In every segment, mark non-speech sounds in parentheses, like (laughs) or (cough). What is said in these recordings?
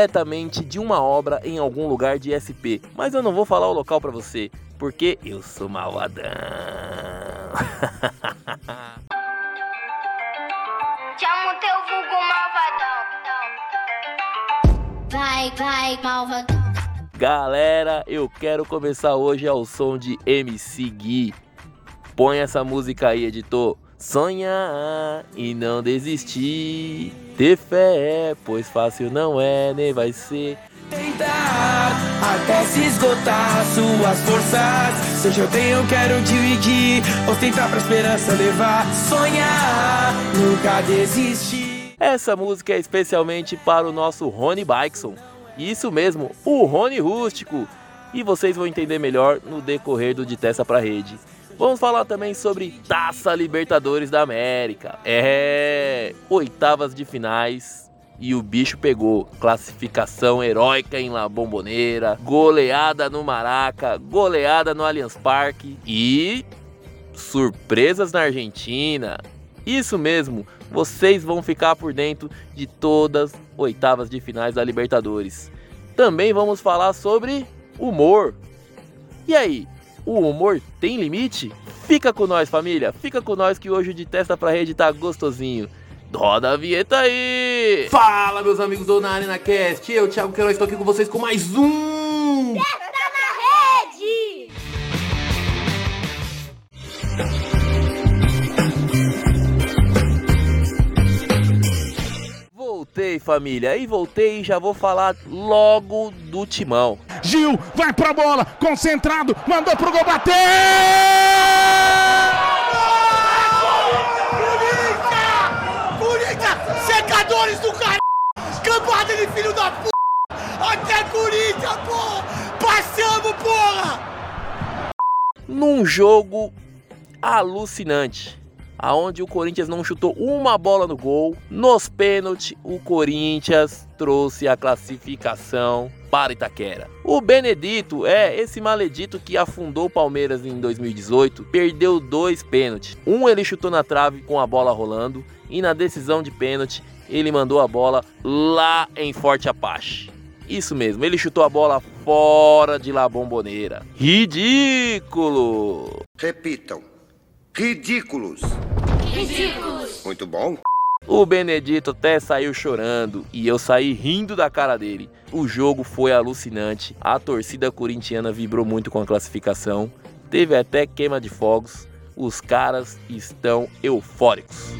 diretamente de uma obra em algum lugar de SP. Mas eu não vou falar o local para você, porque eu sou malvadão. Chama teu vulgo malvadão. Vai, vai, malvadão. Galera, eu quero começar hoje ao som de MC Gui. Põe essa música aí, editor. Sonhar e não desistir. Ter fé, pois fácil não é, nem vai ser. Tentar até se esgotar suas forças. Seja eu tenho, eu quero dividir. Ostentar pra esperança levar. Sonhar, nunca desistir. Essa música é especialmente para o nosso Rony Bikeson. Isso mesmo, o Rony Rústico. E vocês vão entender melhor no decorrer do De Testa pra Rede. Vamos falar também sobre Taça Libertadores da América. É, oitavas de finais e o bicho pegou. Classificação heróica em La Bombonera, goleada no Maraca, goleada no Allianz Parque e surpresas na Argentina. Isso mesmo, vocês vão ficar por dentro de todas as oitavas de finais da Libertadores. Também vamos falar sobre humor. E aí, o humor tem limite? Fica com nós, família. Fica com nós que hoje o de testa pra rede tá gostosinho. Roda a vinheta aí! Fala, meus amigos do Na Arena Cast. Eu, Thiago Queiroz, estou aqui com vocês com mais um. Testa na rede. Voltei, família. E voltei e já vou falar logo do timão. Gil vai pra bola, concentrado, mandou pro gol bater! Corinthians, secadores do caralho! Cambada de filho da p! Até Corinthians, porra! Passamos, porra! Num jogo alucinante. Aonde o Corinthians não chutou uma bola no gol. Nos pênaltis, o Corinthians trouxe a classificação para Itaquera. O Benedito é esse maledito que afundou o Palmeiras em 2018, perdeu dois pênaltis. Um ele chutou na trave com a bola rolando e na decisão de pênalti ele mandou a bola lá em Forte Apache. Isso mesmo, ele chutou a bola fora de La Bombonera. Ridículo! Repitam. Ridículos. Ridículos. Muito bom. O Benedito até saiu chorando e eu saí rindo da cara dele. O jogo foi alucinante. A torcida corintiana vibrou muito com a classificação. Teve até queima de fogos. Os caras estão eufóricos.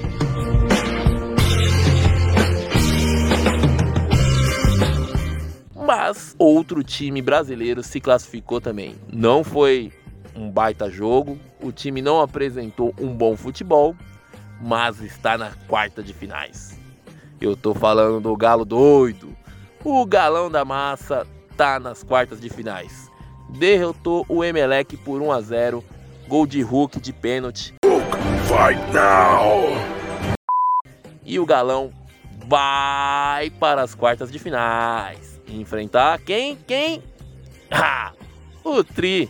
Mas outro time brasileiro se classificou também. Não foi um baita jogo, o time não apresentou um bom futebol, mas está na quarta de finais. Eu tô falando do Galo doido. O galão da massa tá nas quartas de finais. Derrotou o Emelec por 1 a 0, gol de Hulk de pênalti. Fight now! E o Galão vai para as quartas de finais. Enfrentar quem? Quem? Ah, o Tri.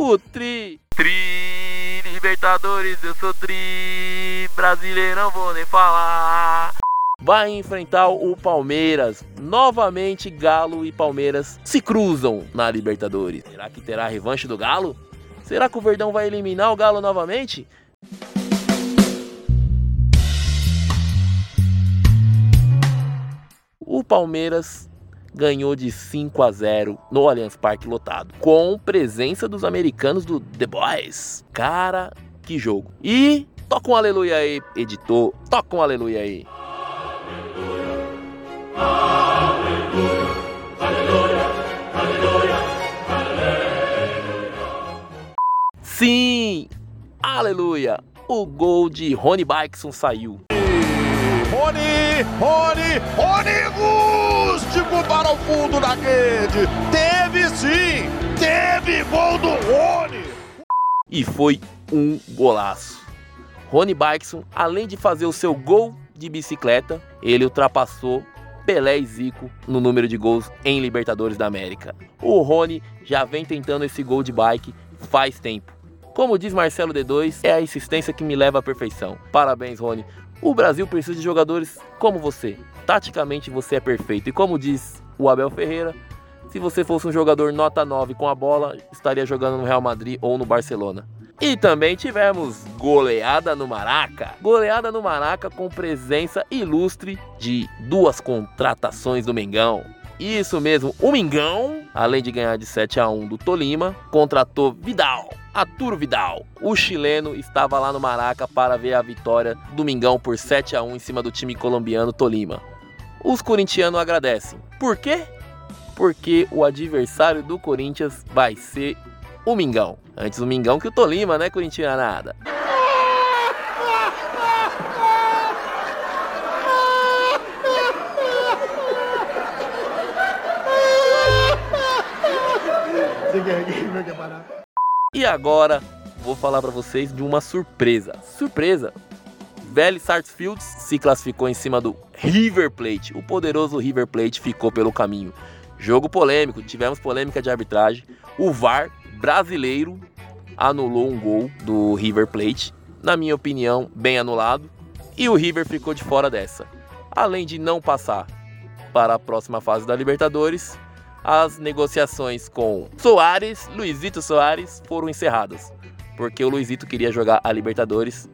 O Tri. Tri Libertadores, eu sou Tri. Brasileirão, vou nem falar. Vai enfrentar o Palmeiras. Novamente, Galo e Palmeiras se cruzam na Libertadores. Será que terá revanche do Galo? Será que o Verdão vai eliminar o Galo novamente? O Palmeiras ganhou de 5 a 0 no Allianz Parque lotado, com presença dos americanos do The Boys. Cara, que jogo. E toca um aleluia aí, editor. Toca um aleluia aí. Sim! Aleluia! O gol de Rony Bikeson saiu. Rony, Rony, Rony Rústico para o fundo da rede. Teve sim, teve gol do Rony. e foi um golaço. Rony Bikeson, além de fazer o seu gol de bicicleta, ele ultrapassou Pelé e Zico no número de gols em Libertadores da América. O Rony já vem tentando esse gol de bike faz tempo. Como diz Marcelo D2, é a insistência que me leva à perfeição. Parabéns, Rony. O Brasil precisa de jogadores como você. Taticamente você é perfeito. E como diz o Abel Ferreira, se você fosse um jogador nota 9 com a bola, estaria jogando no Real Madrid ou no Barcelona. E também tivemos goleada no Maraca. Goleada no Maraca com presença ilustre de duas contratações do Mengão. Isso mesmo, o Mengão, além de ganhar de 7 a 1 do Tolima, contratou Vidal. Arturo Vidal, o chileno, estava lá no Maraca para ver a vitória do Mengão por 7 a 1 em cima do time colombiano Tolima. Os corintianos agradecem. Por quê? Porque o adversário do Corinthians vai ser o Mingão. Antes o Mingão que o Tolima, né, corintianada? E agora vou falar para vocês de uma surpresa. Surpresa! Vélez Sarsfield se classificou em cima do River Plate. O poderoso River Plate ficou pelo caminho. Jogo polêmico, tivemos polêmica de arbitragem. O VAR brasileiro anulou um gol do River Plate, na minha opinião, bem anulado, e o River ficou de fora dessa. Além de não passar para a próxima fase da Libertadores, as negociações com Soares, Luizito Soares, foram encerradas, porque o Luizito queria jogar a Libertadores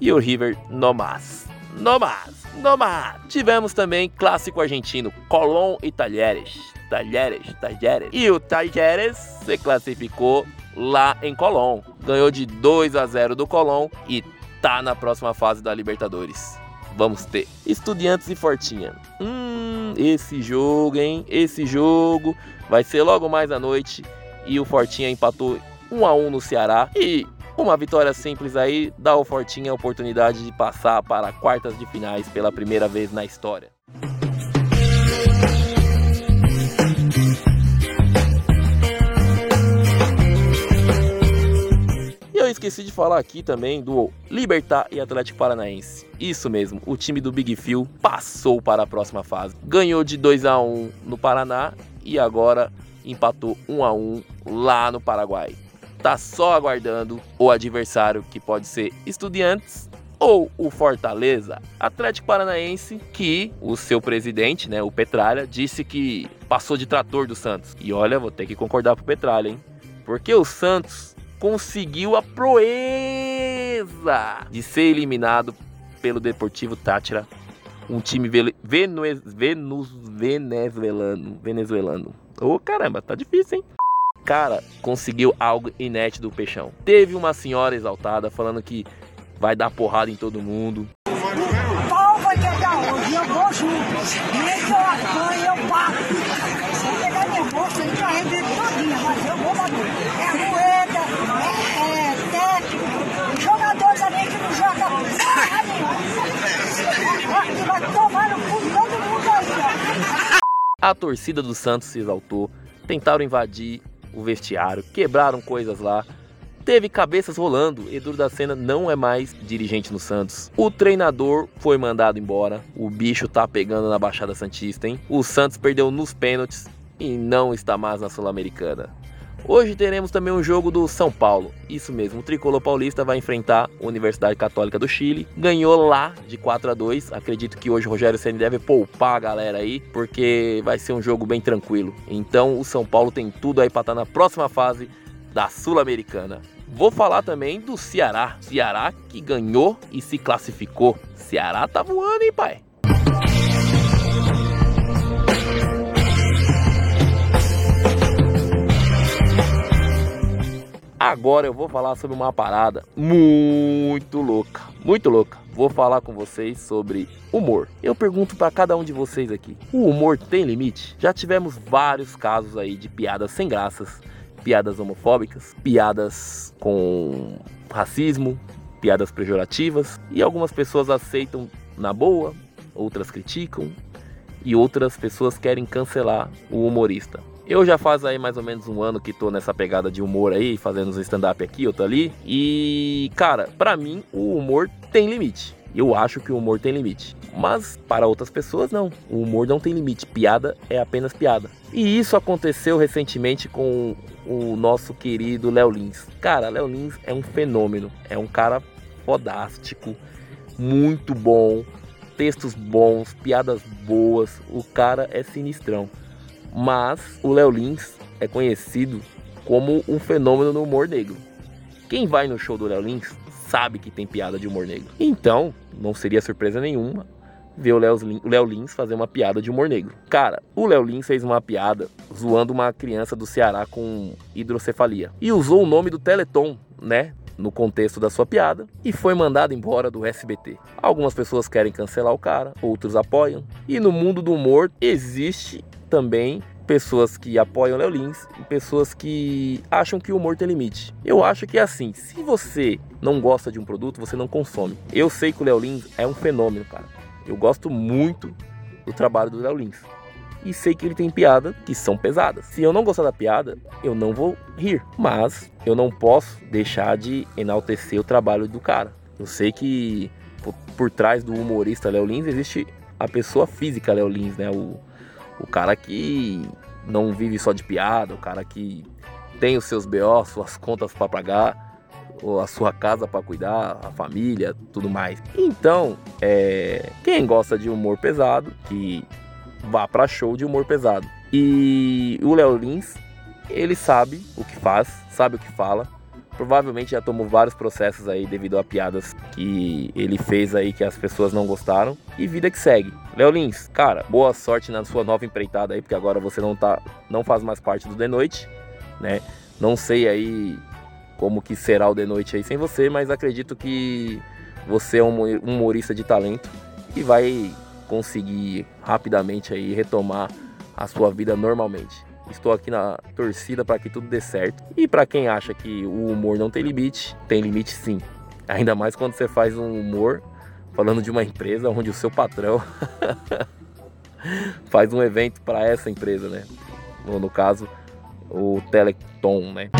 e o River no mais. No mais, no mais. Tivemos também clássico argentino, Colón e Talheres. Talheres, Talheres. E o Talheres se classificou lá em Colón. Ganhou de 2 a 0 do Colón e tá na próxima fase da Libertadores. Vamos ter Estudiantes e Fortinha. Hum, esse jogo, hein? Esse jogo vai ser logo mais à noite e o Fortinha empatou 1 a 1 no Ceará e uma vitória simples aí dá ao Fortinha a oportunidade de passar para quartas de finais pela primeira vez na história. Esqueci de falar aqui também do Libertar e Atlético Paranaense. Isso mesmo, o time do Big Phil passou para a próxima fase. Ganhou de 2 a 1 no Paraná e agora empatou 1 a 1 lá no Paraguai tá só aguardando o adversário que pode ser Estudiantes ou o Fortaleza, Atlético Paranaense, que o seu presidente, né, o Petralha, disse que passou de trator do Santos. E olha, vou ter que concordar com o Petralha, hein? Porque o Santos conseguiu a proeza de ser eliminado pelo Deportivo Tátira, um time venezuelano, venezuelano. Ô oh, caramba, tá difícil, hein? cara conseguiu algo inédito do Peixão. Teve uma senhora exaltada falando que vai dar porrada em todo mundo. Qual vai pegar hoje? Eu vou junto. Nem que eu apanhe, eu bato. Se eu pegar minha bolsa, ele já arrebenta todinha, mas eu vou bater. É moeda, é, é técnico, jogador também que não joga porra nenhuma. Que vai tomar no cu todo mundo aí, ó. A torcida do Santos se exaltou, tentaram invadir o vestiário, quebraram coisas lá. Teve cabeças rolando. Edu da Sena não é mais dirigente no Santos. O treinador foi mandado embora. O bicho tá pegando na Baixada Santista, hein? O Santos perdeu nos pênaltis e não está mais na Sul-Americana. Hoje teremos também um jogo do São Paulo. Isso mesmo, o tricolor paulista vai enfrentar a Universidade Católica do Chile. Ganhou lá de 4 a 2. Acredito que hoje o Rogério Ceni deve poupar a galera aí, porque vai ser um jogo bem tranquilo. Então o São Paulo tem tudo aí para estar tá na próxima fase da Sul-Americana. Vou falar também do Ceará. Ceará que ganhou e se classificou. Ceará tá voando, hein, pai? Agora eu vou falar sobre uma parada muito louca, muito louca. Vou falar com vocês sobre humor. Eu pergunto para cada um de vocês aqui: o humor tem limite? Já tivemos vários casos aí de piadas sem graças, piadas homofóbicas, piadas com racismo, piadas pejorativas e algumas pessoas aceitam na boa, outras criticam e outras pessoas querem cancelar o humorista. Eu já faz aí mais ou menos um ano que tô nessa pegada de humor aí, fazendo uns stand-up aqui, outro ali. E, cara, para mim o humor tem limite. Eu acho que o humor tem limite. Mas para outras pessoas, não. O humor não tem limite. Piada é apenas piada. E isso aconteceu recentemente com o nosso querido Léo Lins. Cara, Léo Lins é um fenômeno. É um cara fodástico. muito bom, textos bons, piadas boas. O cara é sinistrão. Mas o Léo Lins é conhecido como um fenômeno no humor negro. Quem vai no show do Léo Lins sabe que tem piada de humor negro. Então, não seria surpresa nenhuma ver o Léo, Lins fazer uma piada de humor negro. Cara, o Léo Lins fez uma piada zoando uma criança do Ceará com hidrocefalia. E usou o nome do Teleton, né? No contexto da sua piada e foi mandado embora do SBT. Algumas pessoas querem cancelar o cara, outros apoiam. E no mundo do humor existe também pessoas que apoiam Léo Lins e pessoas que acham que o humor tem limite. Eu acho que é assim, se você não gosta de um produto, você não consome. Eu sei que o Léo Lins é um fenômeno, cara. Eu gosto muito do trabalho do Léo Lins. E sei que ele tem piada que são pesadas. Se eu não gostar da piada, eu não vou rir. Mas eu não posso deixar de enaltecer o trabalho do cara. Eu sei que por, por trás do humorista Léo Lins existe a pessoa física Léo Lins, né? O, o cara que não vive só de piada, o cara que tem os seus BO, suas contas para pagar ou a sua casa para cuidar, a família, tudo mais. Então, é, quem gosta de humor pesado, que vá para show de humor pesado. E o Léo Lins, ele sabe o que faz, sabe o que fala. Provavelmente já tomou vários processos aí devido a piadas que ele fez aí que as pessoas não gostaram. E vida que segue. Léo Lins, cara, boa sorte na sua nova empreitada aí, porque agora você não tá não faz mais parte do The Noite, né? Não sei aí como que será o de noite aí sem você, mas acredito que você é um humorista de talento e vai conseguir rapidamente aí retomar a sua vida normalmente. Estou aqui na torcida para que tudo dê certo. E para quem acha que o humor não tem limite, tem limite sim. Ainda mais quando você faz um humor falando de uma empresa onde o seu patrão (laughs) faz um evento para essa empresa, né? No, no caso, o Teleton, né?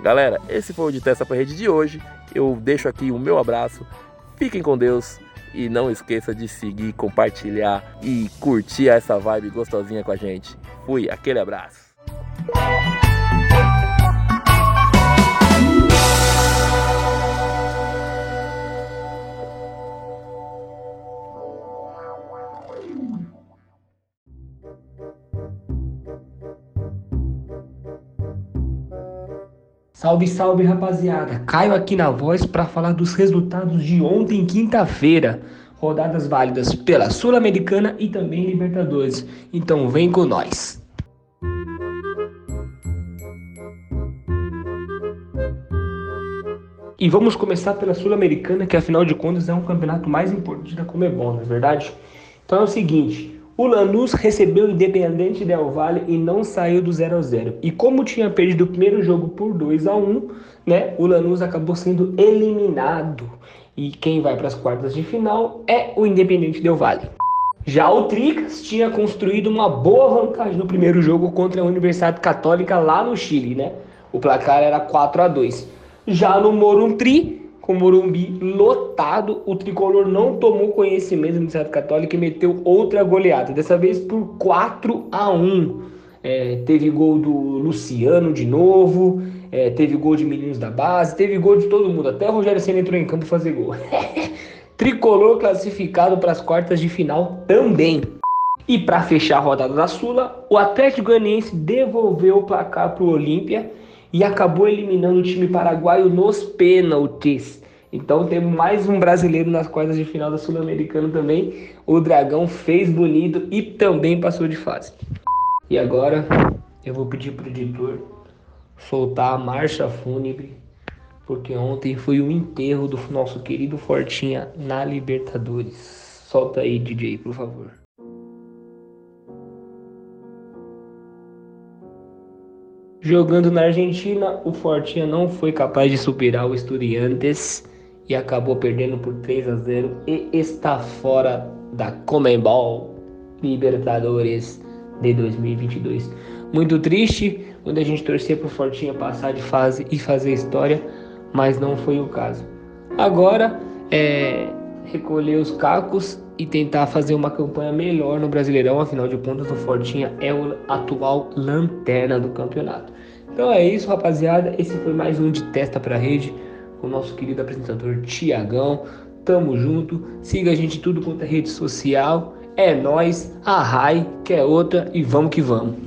Galera, esse foi o de Testa para Rede de hoje. Eu deixo aqui o meu abraço. Fiquem com Deus e não esqueça de seguir, compartilhar e curtir essa vibe gostosinha com a gente. Fui, aquele abraço. Salve, salve rapaziada! Caio aqui na voz para falar dos resultados de ontem, quinta-feira. Rodadas válidas pela Sul-Americana e também Libertadores. Então vem com nós! E vamos começar pela Sul-Americana, que afinal de contas é um campeonato mais importante da Comebol, não é verdade? Então é o seguinte, o Lanús recebeu o Independente Del Valle e não saiu do 0 a 0. E como tinha perdido o primeiro jogo por 2 a 1, né, o Lanús acabou sendo eliminado. E quem vai para as quartas de final é o Independente Del Valle. Já o Tricas tinha construído uma boa vantagem no primeiro jogo contra a Universidade Católica lá no Chile, né? O placar era 4 a 2. Já no Morumbi, com o Morumbi lotado, o tricolor não tomou conhecimento do Universidade Católica e meteu outra goleada, dessa vez por 4 a 1. É, teve gol do Luciano de novo, é, teve gol de meninos da base, teve gol de todo mundo, até o Rogério Senna entrou em campo fazer gol. (laughs) tricolor classificado para as quartas de final também. E para fechar a rodada da Sula, o Atlético Goianiense devolveu o placar para o Olímpia e acabou eliminando o time paraguaio nos pênaltis. Então temos mais um brasileiro nas quartas de final da Sul-Americana também. O Dragão fez bonito e também passou de fase. E agora eu vou pedir pro editor soltar a marcha fúnebre, porque ontem foi o enterro do nosso querido Fortinha na Libertadores. Solta aí, DJ, por favor. Jogando na Argentina, o Fortinha não foi capaz de superar o Estudiantes e acabou perdendo por 3 a 0 e está fora da Comembol Libertadores de 2022. Muito triste, onde a gente torcia para o Fortinha passar de fase e fazer história, mas não foi o caso. Agora é recolher os cacos e tentar fazer uma campanha melhor no Brasileirão, afinal de contas o Fortinha é o atual lanterna do campeonato. Então é isso, rapaziada. Esse foi mais um de Testa pra Rede com o nosso querido apresentador Tiagão. Tamo junto. Siga a gente tudo quanto é rede social. É nós, a Rai, que é outra, e vamos que vamos.